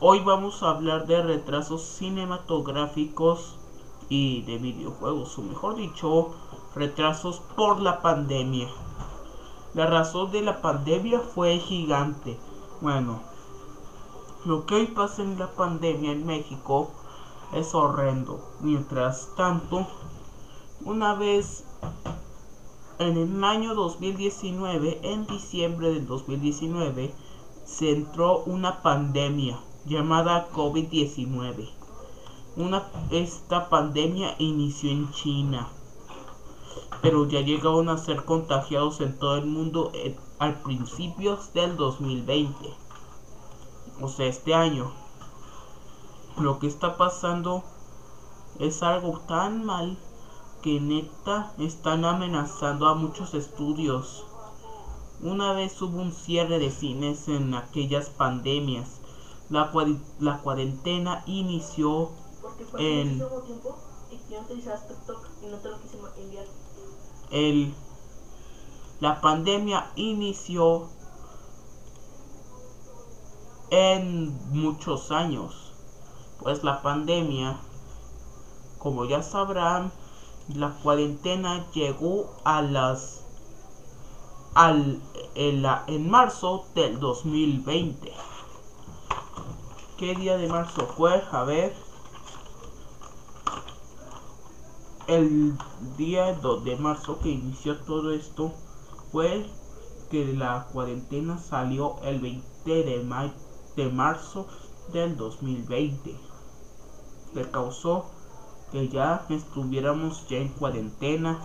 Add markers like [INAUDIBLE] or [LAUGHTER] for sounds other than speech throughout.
hoy vamos a hablar de retrasos cinematográficos y de videojuegos, o mejor dicho, retrasos por la pandemia. La razón de la pandemia fue gigante. Bueno, lo que hoy pasa en la pandemia en México es horrendo. Mientras tanto, una vez en el año 2019, en diciembre del 2019, se entró una pandemia llamada COVID-19. esta pandemia inició en China, pero ya llegaron a ser contagiados en todo el mundo eh, al principios del 2020. O sea, este año. Lo que está pasando es algo tan mal que neta están amenazando a muchos estudios. Una vez hubo un cierre de cines en aquellas pandemias. La, la cuarentena inició en... El, la pandemia inició en muchos años. Pues la pandemia, como ya sabrán, la cuarentena llegó a las al en, marzo del 2020 ¿qué día de marzo fue? a ver. El día de marzo que inició todo esto fue que la cuarentena salió el 20 de, de marzo del 2020 que causó que ya estuviéramos ya en cuarentena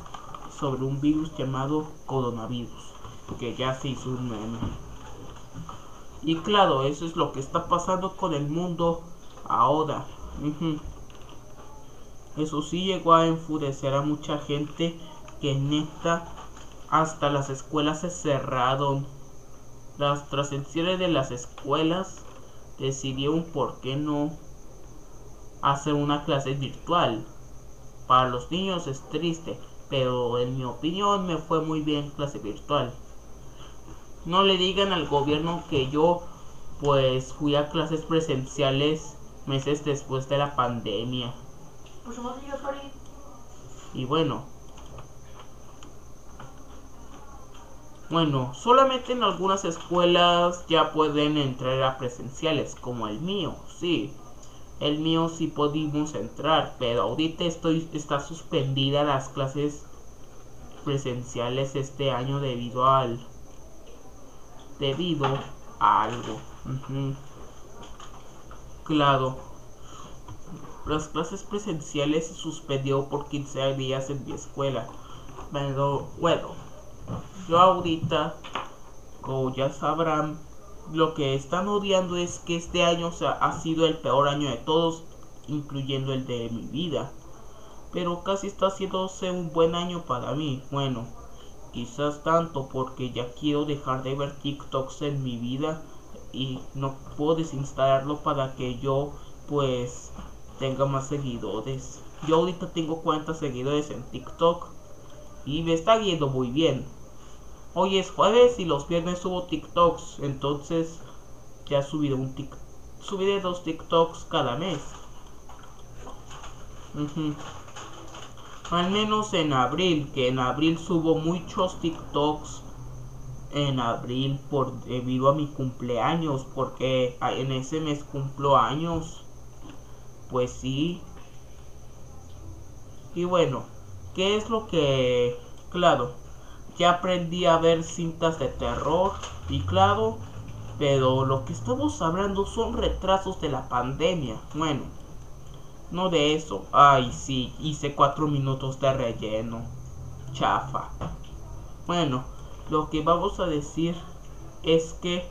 sobre un virus llamado coronavirus, que ya se hizo un meme. Y claro, eso es lo que está pasando con el mundo ahora. Eso sí llegó a enfurecer a mucha gente que neta hasta las escuelas se cerraron. Las tras de las escuelas decidieron por qué no hacer una clase virtual. Para los niños es triste, pero en mi opinión me fue muy bien clase virtual. No le digan al gobierno que yo pues fui a clases presenciales meses después de la pandemia. Pues y bueno. Bueno, solamente en algunas escuelas ya pueden entrar a presenciales, como el mío, sí el mío sí pudimos entrar, pero ahorita estoy, está suspendida las clases presenciales este año debido al debido a algo. Claro. Las clases presenciales se suspendió por 15 días en mi escuela. Pero bueno, yo ahorita, como ya sabrán, lo que están odiando es que este año ha sido el peor año de todos, incluyendo el de mi vida. Pero casi está haciéndose un buen año para mí. Bueno, quizás tanto porque ya quiero dejar de ver TikToks en mi vida y no puedo desinstalarlo para que yo pues tenga más seguidores. Yo ahorita tengo 40 seguidores en TikTok y me está yendo muy bien. Hoy es jueves y los viernes subo TikToks. Entonces ya subiré un TikTok. Subiré dos TikToks cada mes. Al menos en abril, que en abril subo muchos TikToks. En abril por debido a mi cumpleaños, porque en ese mes cumplo años. Pues sí. Y bueno, ¿qué es lo que... Claro, ya aprendí a ver cintas de terror y claro, pero lo que estamos hablando son retrasos de la pandemia. Bueno, no de eso. Ay, sí, hice cuatro minutos de relleno. Chafa. Bueno, lo que vamos a decir es que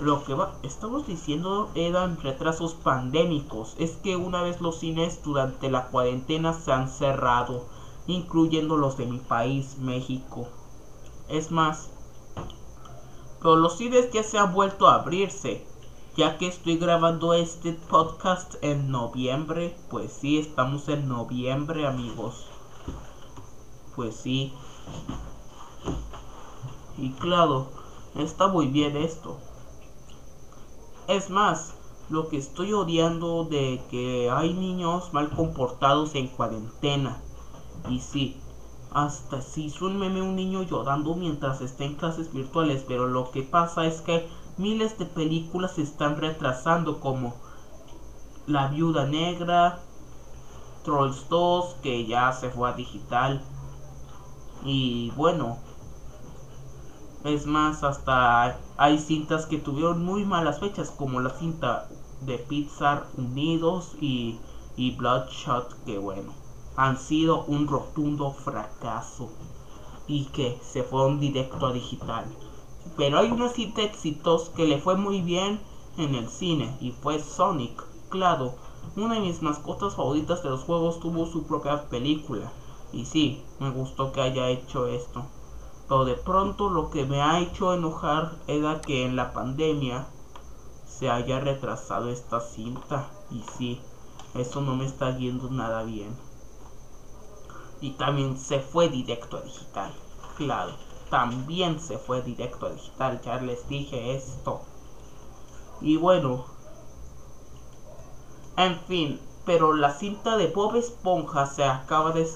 lo que estamos diciendo eran retrasos pandémicos. Es que una vez los cines durante la cuarentena se han cerrado incluyendo los de mi país, México. Es más, pero los cines ya se han vuelto a abrirse, ya que estoy grabando este podcast en noviembre. Pues sí, estamos en noviembre, amigos. Pues sí. Y claro, Está muy bien esto. Es más, lo que estoy odiando de que hay niños mal comportados en cuarentena. Y sí, hasta se hizo un un niño llorando mientras está en clases virtuales, pero lo que pasa es que miles de películas se están retrasando como La Viuda Negra, Trolls 2, que ya se fue a digital. Y bueno, es más, hasta hay cintas que tuvieron muy malas fechas, como la cinta de Pixar Unidos y, y Bloodshot, que bueno, han sido un rotundo fracaso y que se fueron directo a digital. Pero hay una cita exitosa que le fue muy bien en el cine y fue Sonic. Claro, una de mis mascotas favoritas de los juegos tuvo su propia película. Y sí, me gustó que haya hecho esto. Pero de pronto lo que me ha hecho enojar era que en la pandemia se haya retrasado esta cinta. Y sí, eso no me está yendo nada bien. Y también se fue directo a digital. Claro, también se fue directo a digital. Ya les dije esto. Y bueno. En fin, pero la cinta de Bob Esponja se acaba de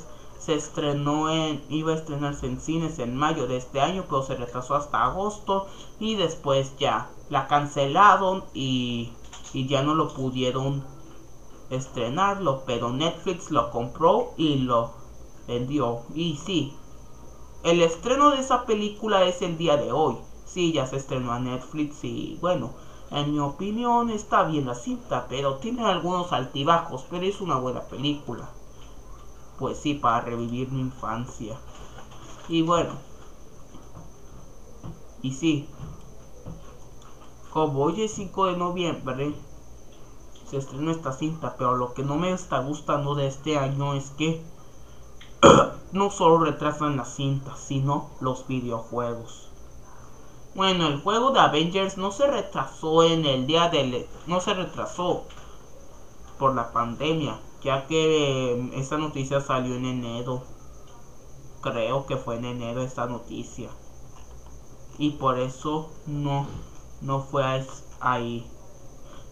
se estrenó en, iba a estrenarse en cines en mayo de este año, pero se retrasó hasta agosto y después ya la cancelaron y, y ya no lo pudieron estrenarlo, pero Netflix lo compró y lo vendió. Y sí, el estreno de esa película es el día de hoy. Sí, ya se estrenó a Netflix y bueno, en mi opinión está bien la cinta, pero tiene algunos altibajos, pero es una buena película pues sí, para revivir mi infancia. Y bueno. Y sí. Como hoy es 5 de noviembre, se estrenó esta cinta, pero lo que no me está gustando de este año es que [CLEARS THROAT] no solo retrasan las cintas, sino los videojuegos. Bueno, el juego de Avengers no se retrasó en el día del... no se retrasó por la pandemia, ya que em, esta noticia salió en enero. Creo que fue en enero esta noticia. Y por eso no, no fue ahí.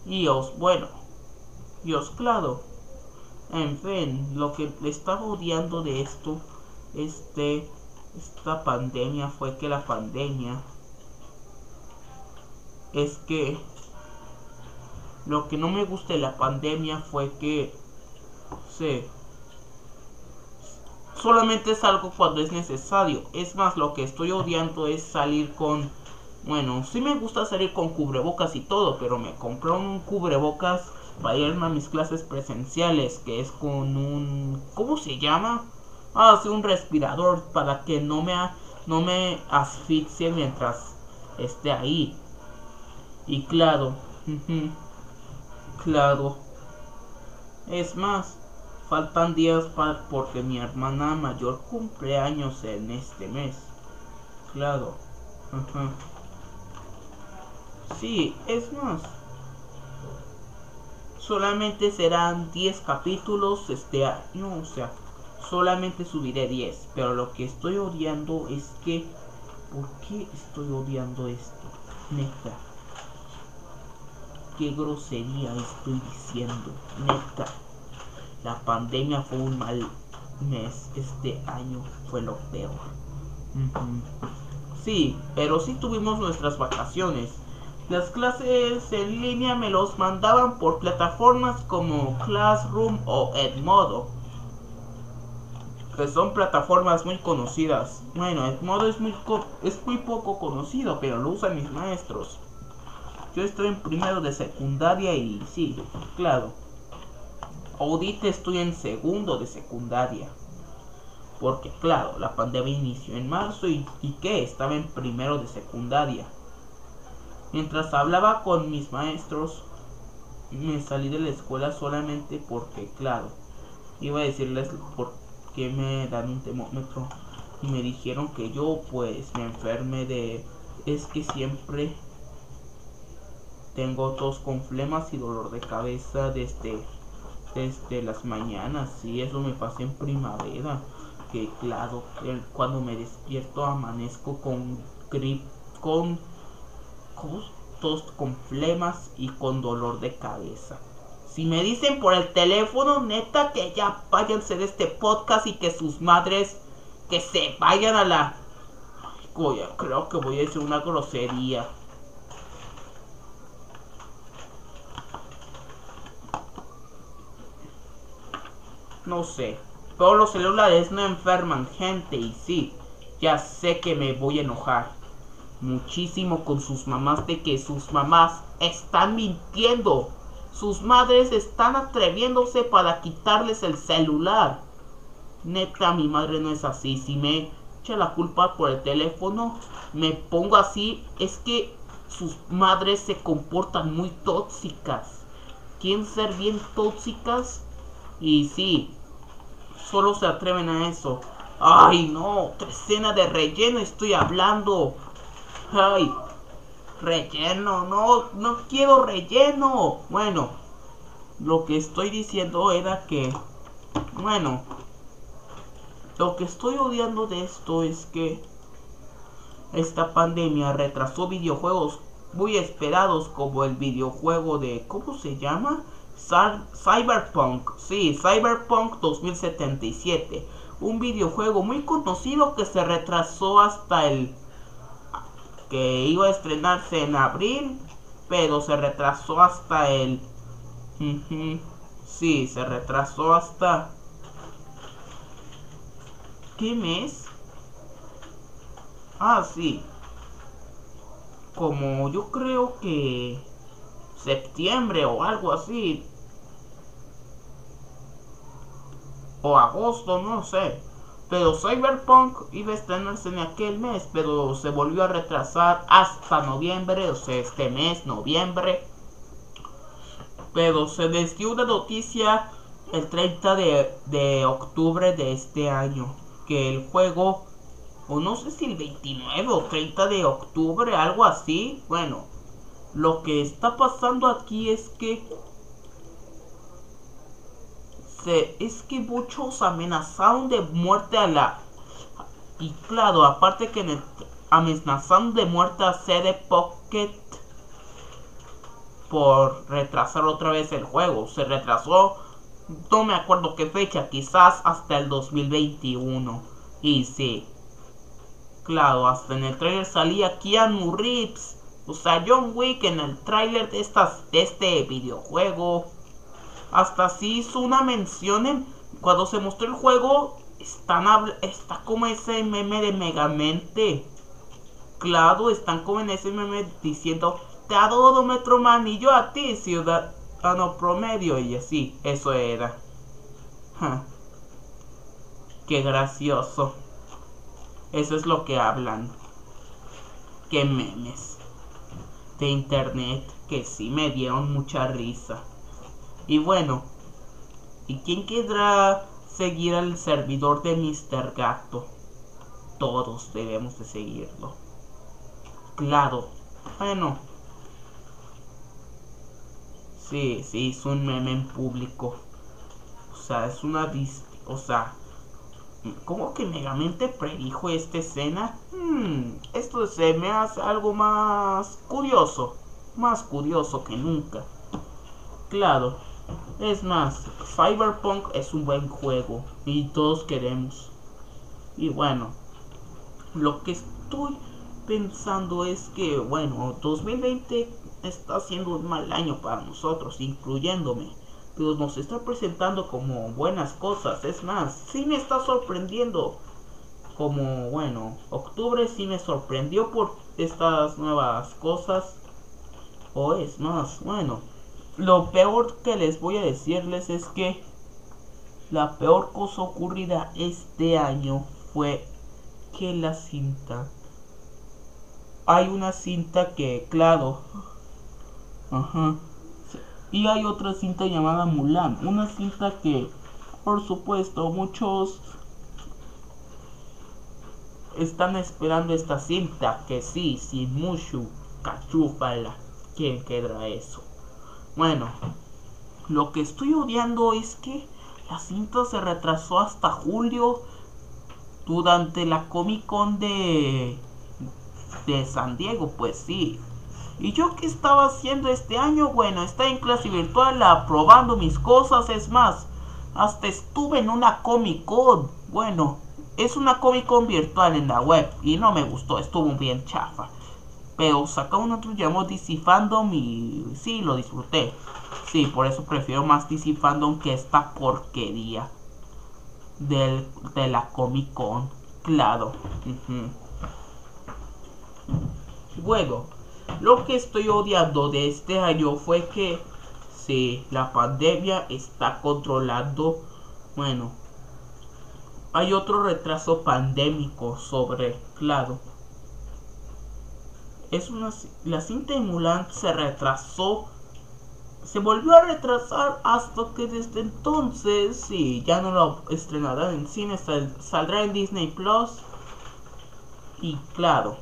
Y os, bueno, y os claro. En fin, lo que le estaba odiando de esto, este, esta pandemia fue que la pandemia es que lo que no me gusta de la pandemia fue que Sí. Solamente salgo cuando es necesario. Es más, lo que estoy odiando es salir con... Bueno, sí me gusta salir con cubrebocas y todo, pero me compré un cubrebocas para a mis clases presenciales, que es con un... ¿Cómo se llama? Ah, sí, un respirador para que no me, no me asfixie mientras esté ahí. Y claro, claro. Es más, Faltan días para porque mi hermana mayor cumpleaños en este mes. Claro. Sí, es más. Solamente serán 10 capítulos este año, o sea, solamente subiré 10. Pero lo que estoy odiando es que... ¿Por qué estoy odiando esto? Neta. ¿Qué grosería estoy diciendo? Neta. La pandemia fue un mal mes. Este año fue lo peor. Sí, pero sí tuvimos nuestras vacaciones. Las clases en línea me los mandaban por plataformas como Classroom o Edmodo. Que son plataformas muy conocidas. Bueno, Edmodo es muy, es muy poco conocido, pero lo usan mis maestros. Yo estoy en primero de secundaria y sí, claro. Ahorita estoy en segundo de secundaria. Porque claro, la pandemia inició en marzo y, y que estaba en primero de secundaria. Mientras hablaba con mis maestros, me salí de la escuela solamente porque, claro, iba a decirles por qué me dan un termómetro. Y me dijeron que yo pues me enferme de... Es que siempre tengo tos con flemas y dolor de cabeza desde desde las mañanas, sí, eso me pasa en primavera, que claro, cuando me despierto amanezco con grip, con todos con flemas y con dolor de cabeza. Si me dicen por el teléfono, neta, que ya váyanse de este podcast y que sus madres, que se vayan a la... Ay, creo que voy a decir una grosería. No sé. Pero los celulares no enferman gente y sí, ya sé que me voy a enojar muchísimo con sus mamás de que sus mamás están mintiendo. Sus madres están atreviéndose para quitarles el celular. Neta, mi madre no es así. Si me echa la culpa por el teléfono, me pongo así. Es que sus madres se comportan muy tóxicas. Quieren ser bien tóxicas. Y sí, solo se atreven a eso. Ay, no, escena de relleno estoy hablando. Ay, relleno, no, no quiero relleno. Bueno, lo que estoy diciendo era que, bueno, lo que estoy odiando de esto es que esta pandemia retrasó videojuegos muy esperados como el videojuego de, ¿cómo se llama? Cyberpunk, sí, Cyberpunk 2077, un videojuego muy conocido que se retrasó hasta el que iba a estrenarse en abril, pero se retrasó hasta el... Sí, se retrasó hasta... ¿Qué mes? Ah, sí. Como yo creo que septiembre o algo así. O agosto, no sé. Pero Cyberpunk iba a estrenarse en aquel mes, pero se volvió a retrasar hasta noviembre, o sea, este mes, noviembre. Pero se les dio una noticia el 30 de, de octubre de este año, que el juego, o no sé si el 29 o 30 de octubre, algo así, bueno, lo que está pasando aquí es que es que muchos amenazaron de muerte a la... Y claro, aparte que amenazaron de muerte a CD Pocket por retrasar otra vez el juego. Se retrasó, no me acuerdo qué fecha, quizás hasta el 2021. Y sí, claro, hasta en el trailer salía Keanu Reeves. O sea, John Wick en el trailer de, estas, de este videojuego. Hasta sí hizo una mención en cuando se mostró el juego. Están está como ese meme de Megamente. Claro, están como en ese meme diciendo Te adoro Metroman y yo a ti, ciudadano promedio. Y así, eso era. Qué gracioso. Eso es lo que hablan. Qué memes de internet que sí me dieron mucha risa. Y bueno, ¿y quién querrá seguir al servidor de Mr. Gato? Todos debemos de seguirlo. Claro. Bueno. Sí, sí, es un meme en público. O sea, es una... O sea, ¿Cómo que Megamente predijo esta escena? Hmm, esto se me hace algo más curioso. Más curioso que nunca. Claro, es más, Cyberpunk es un buen juego y todos queremos. Y bueno, lo que estoy pensando es que, bueno, 2020 está siendo un mal año para nosotros, incluyéndome. Pero nos está presentando como buenas cosas. Es más, sí me está sorprendiendo. Como, bueno, octubre sí me sorprendió por estas nuevas cosas. O es más, bueno, lo peor que les voy a decirles es que la peor cosa ocurrida este año fue que la cinta hay una cinta que claro ajá y hay otra cinta llamada Mulan una cinta que por supuesto muchos están esperando esta cinta que sí sin mucho cachúfala quién queda eso bueno, lo que estoy odiando es que la cinta se retrasó hasta julio durante la Comic Con de, de San Diego, pues sí. ¿Y yo qué estaba haciendo este año? Bueno, estaba en clase virtual aprobando mis cosas, es más, hasta estuve en una Comic Con. Bueno, es una Comic Con virtual en la web y no me gustó, estuvo bien chafa. Pero sacó un otro llamado DC Fandom y sí, lo disfruté. Sí, por eso prefiero más DC Fandom que esta porquería del, de la Comic Con. Claro. Bueno, lo que estoy odiando de este año fue que si la pandemia está controlando, bueno, hay otro retraso pandémico sobre, claro. Es una la cinta de Mulan se retrasó se volvió a retrasar hasta que desde entonces, sí, ya no lo estrenarán en cine, saldrá en Disney Plus. Y claro,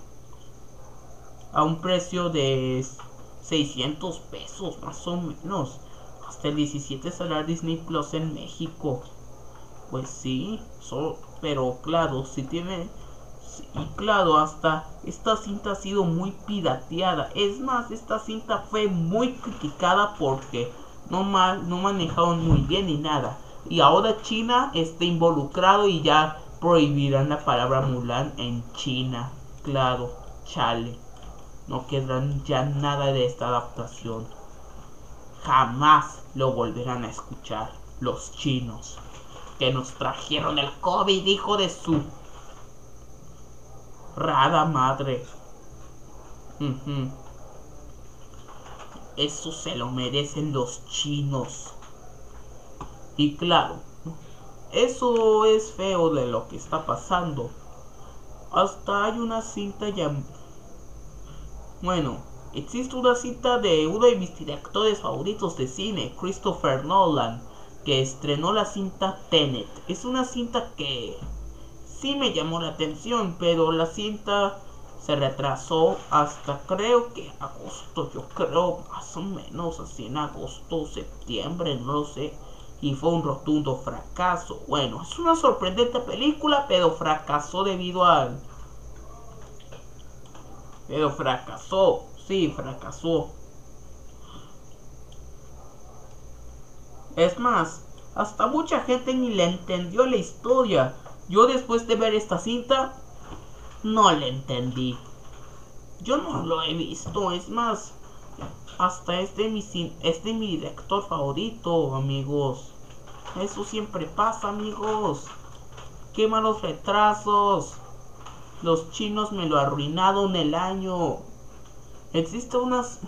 a un precio de 600 pesos más o menos. Hasta el 17 saldrá Disney Plus en México. Pues sí, pero claro, si tiene y claro, hasta esta cinta ha sido muy pirateada. Es más, esta cinta fue muy criticada porque no, mal, no manejaron muy bien ni nada. Y ahora China está involucrado y ya prohibirán la palabra Mulan en China. Claro, chale. No quedarán ya nada de esta adaptación. Jamás lo volverán a escuchar los chinos que nos trajeron el COVID, hijo de su rada madre. Eso se lo merecen los chinos. Y claro, eso es feo de lo que está pasando. Hasta hay una cinta ya... Bueno, existe una cinta de uno de mis directores favoritos de cine, Christopher Nolan, que estrenó la cinta Tenet. Es una cinta que sí me llamó la atención, pero la cinta se retrasó hasta creo que agosto, yo creo más o menos así en agosto, septiembre, no lo sé. Y fue un rotundo fracaso. Bueno, es una sorprendente película, pero fracasó debido al... Pero fracasó, sí, fracasó. Es más, hasta mucha gente ni le entendió la historia. Yo después de ver esta cinta, no le entendí. Yo no lo he visto, es más, hasta este mi, este mi director favorito, amigos. Eso siempre pasa, amigos. Qué malos retrasos. Los chinos me lo arruinaron el año. Existen unas...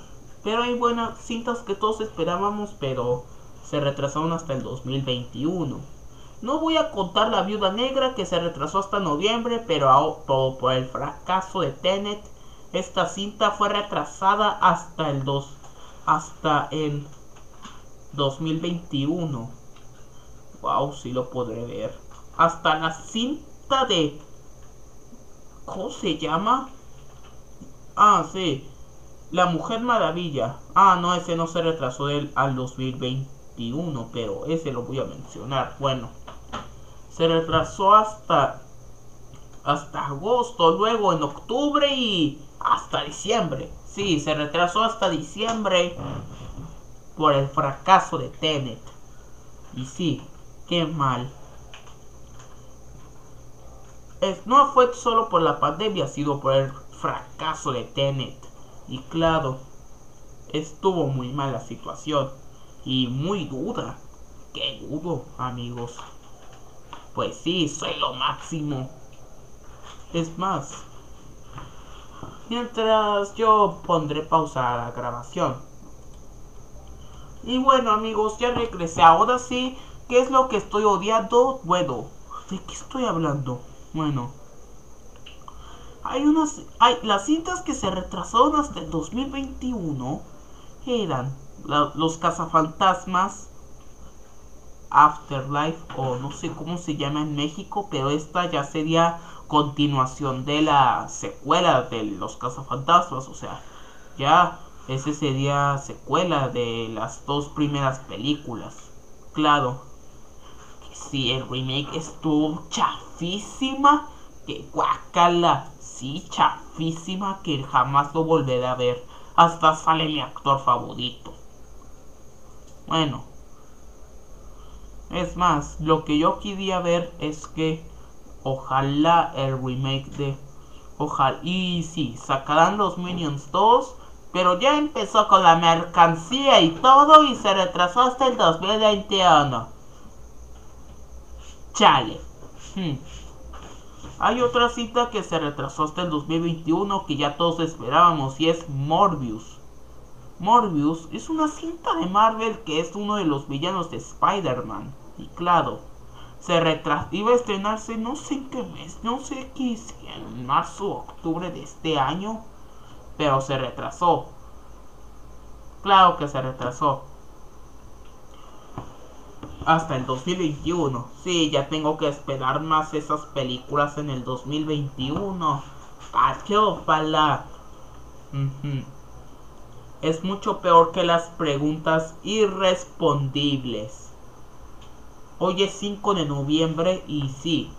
Pero hay buenas cintas que todos esperábamos, pero se retrasaron hasta el 2021. No voy a contar la viuda negra que se retrasó hasta noviembre, pero por, el fracaso de Tenet, esta cinta fue retrasada hasta el 2, hasta el 2021. Wow, si lo podré ver. Hasta la cinta de ¿Cómo se llama? Ah, sí. La Mujer Maravilla. Ah, no, ese no se retrasó del, al 2021, pero ese lo voy a mencionar. Bueno se retrasó hasta hasta agosto, luego en octubre y hasta diciembre. Sí, se retrasó hasta diciembre por el fracaso de Tenet. Y sí, qué mal. Es, no fue solo por la pandemia, sino por el fracaso de Tenet. Y claro, estuvo muy mal la situación. Y muy dura. Qué duro, amigos. Pues sí, soy lo máximo. Es más, mientras yo pondré pausa a la grabación. Y bueno amigos, ya regresé. Ahora sí, ¿qué es lo que estoy odiando? Bueno, ¿de qué estoy hablando? Bueno, hay unas... Hay, las cintas que se retrasaron hasta el 2021 eran los cazafantasmas, Afterlife o no sé cómo se llama en México, pero esta ya sería continuación de la secuela de los cazafantasmas, o sea, ya ese sería secuela de las dos primeras películas. Claro, que si el remake estuvo chafísima, que guacala, sí, chafísima, que jamás lo volveré a ver. hasta sale mi actor favorito. Bueno, es más, lo que yo quería ver es que ojalá el remake de ojalá y sí, sacarán los Minions 2, pero ya empezó con la mercancía y todo y se retrasó hasta el 2021. Chale. Hmm. Hay otra cita que se retrasó hasta el 2021 que ya todos esperábamos y es Morbius. Morbius es una cinta de Marvel que es uno de los villanos de Spider-Man. Se retrasó, iba a estrenarse no sé en qué mes, no sé qué en marzo o octubre de este año, pero se retrasó. Claro que se retrasó. Hasta el 2021. Sí, ya tengo que esperar más esas películas en el 2021. ¡Ah, qué ojalá! es mucho peor que las preguntas irrespondibles. Hoy es 5 de noviembre y sí,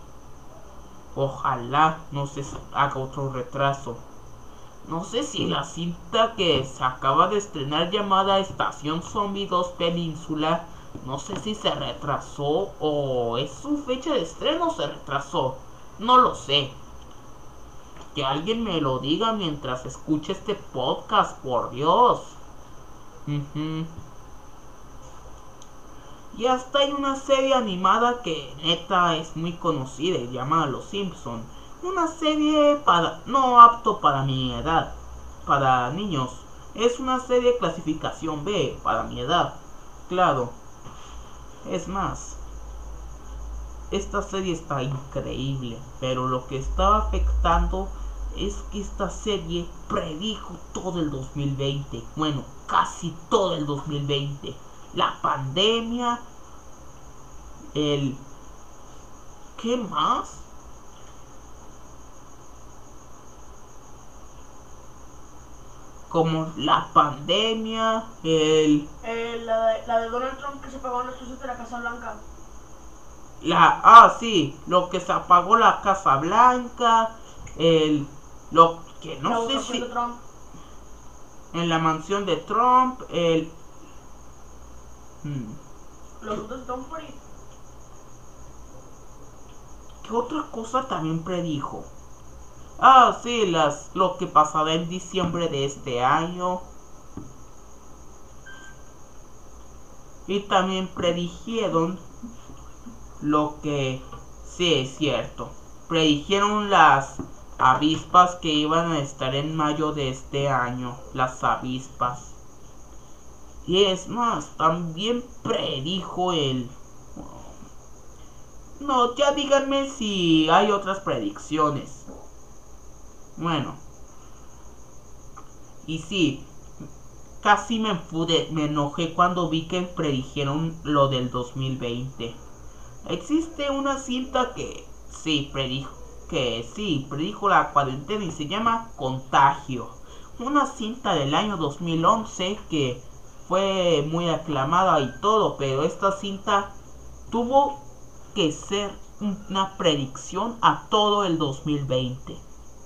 ojalá no se haga otro retraso. No sé si la cinta que se acaba de estrenar llamada Estación Zombie 2 Península, no sé si se retrasó o es su fecha de estreno se retrasó. No lo sé. Que alguien me lo diga mientras escuche este podcast, por Dios. Y hasta hay una serie animada que neta es muy conocida y llamada Los Simpson. Una serie para no apto para mi edad, para niños. Es una serie clasificación B para mi edad. Claro. Es más, esta serie está increíble, pero lo que estaba afectando es que esta serie predijo todo el 2020, bueno, casi todo el 2020. La pandemia, el... ¿Qué más? Como la pandemia, el... Eh, la, de, la de Donald Trump que se pagó en los de la Casa Blanca. La, ah, sí, lo que se apagó la Casa Blanca, el lo que no sé si. En la mansión de Trump, el. Hmm. Los de Trump ¿Qué otra cosa también predijo? Ah, sí, las, lo que pasará en diciembre de este año. Y también predijeron lo que sí es cierto. Predijeron las avispas que iban a estar en mayo de este año, las avispas. Y es más, también predijo él. No, ya díganme si hay otras predicciones. Bueno. Y sí, casi me pude, me enojé cuando vi que predijeron lo del 2020. Existe una cinta que sí predijo que sí, predijo la cuarentena y se llama Contagio. Una cinta del año 2011 que fue muy aclamada y todo, pero esta cinta tuvo que ser una predicción a todo el 2020.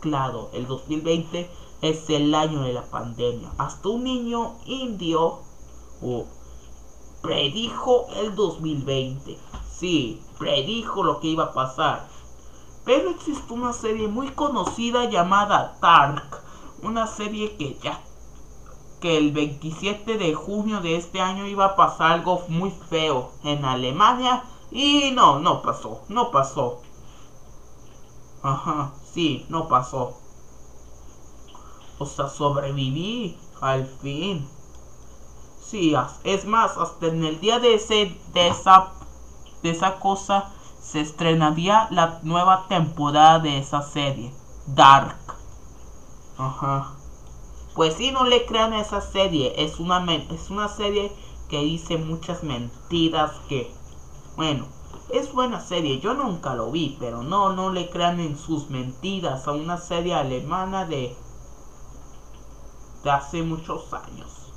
Claro, el 2020 es el año de la pandemia. Hasta un niño indio predijo el 2020. Sí, predijo lo que iba a pasar. Pero existe una serie muy conocida llamada Dark. Una serie que ya que el 27 de junio de este año iba a pasar algo muy feo en Alemania y no, no pasó, no pasó. Ajá, sí, no pasó. O sea, sobreviví al fin. Sí, es más, hasta en el día de ese de esa de esa cosa se estrenaría la nueva temporada de esa serie, Dark. Ajá. Pues si no le crean a esa serie, es una, es una serie que dice muchas mentiras que, bueno, es buena serie, yo nunca lo vi, pero no, no le crean en sus mentiras a una serie alemana de, de hace muchos años.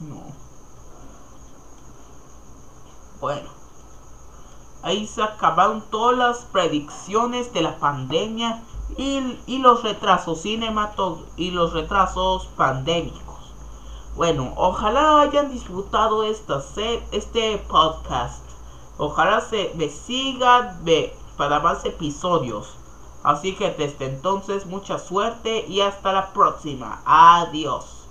No. Bueno. Ahí se acabaron todas las predicciones de la pandemia y, los retrasos cinematográficos y los retrasos pandémicos. Bueno, ojalá hayan disfrutado esta este podcast. Ojalá se me sigan para más episodios. Así que desde entonces mucha suerte y hasta la próxima. Adiós.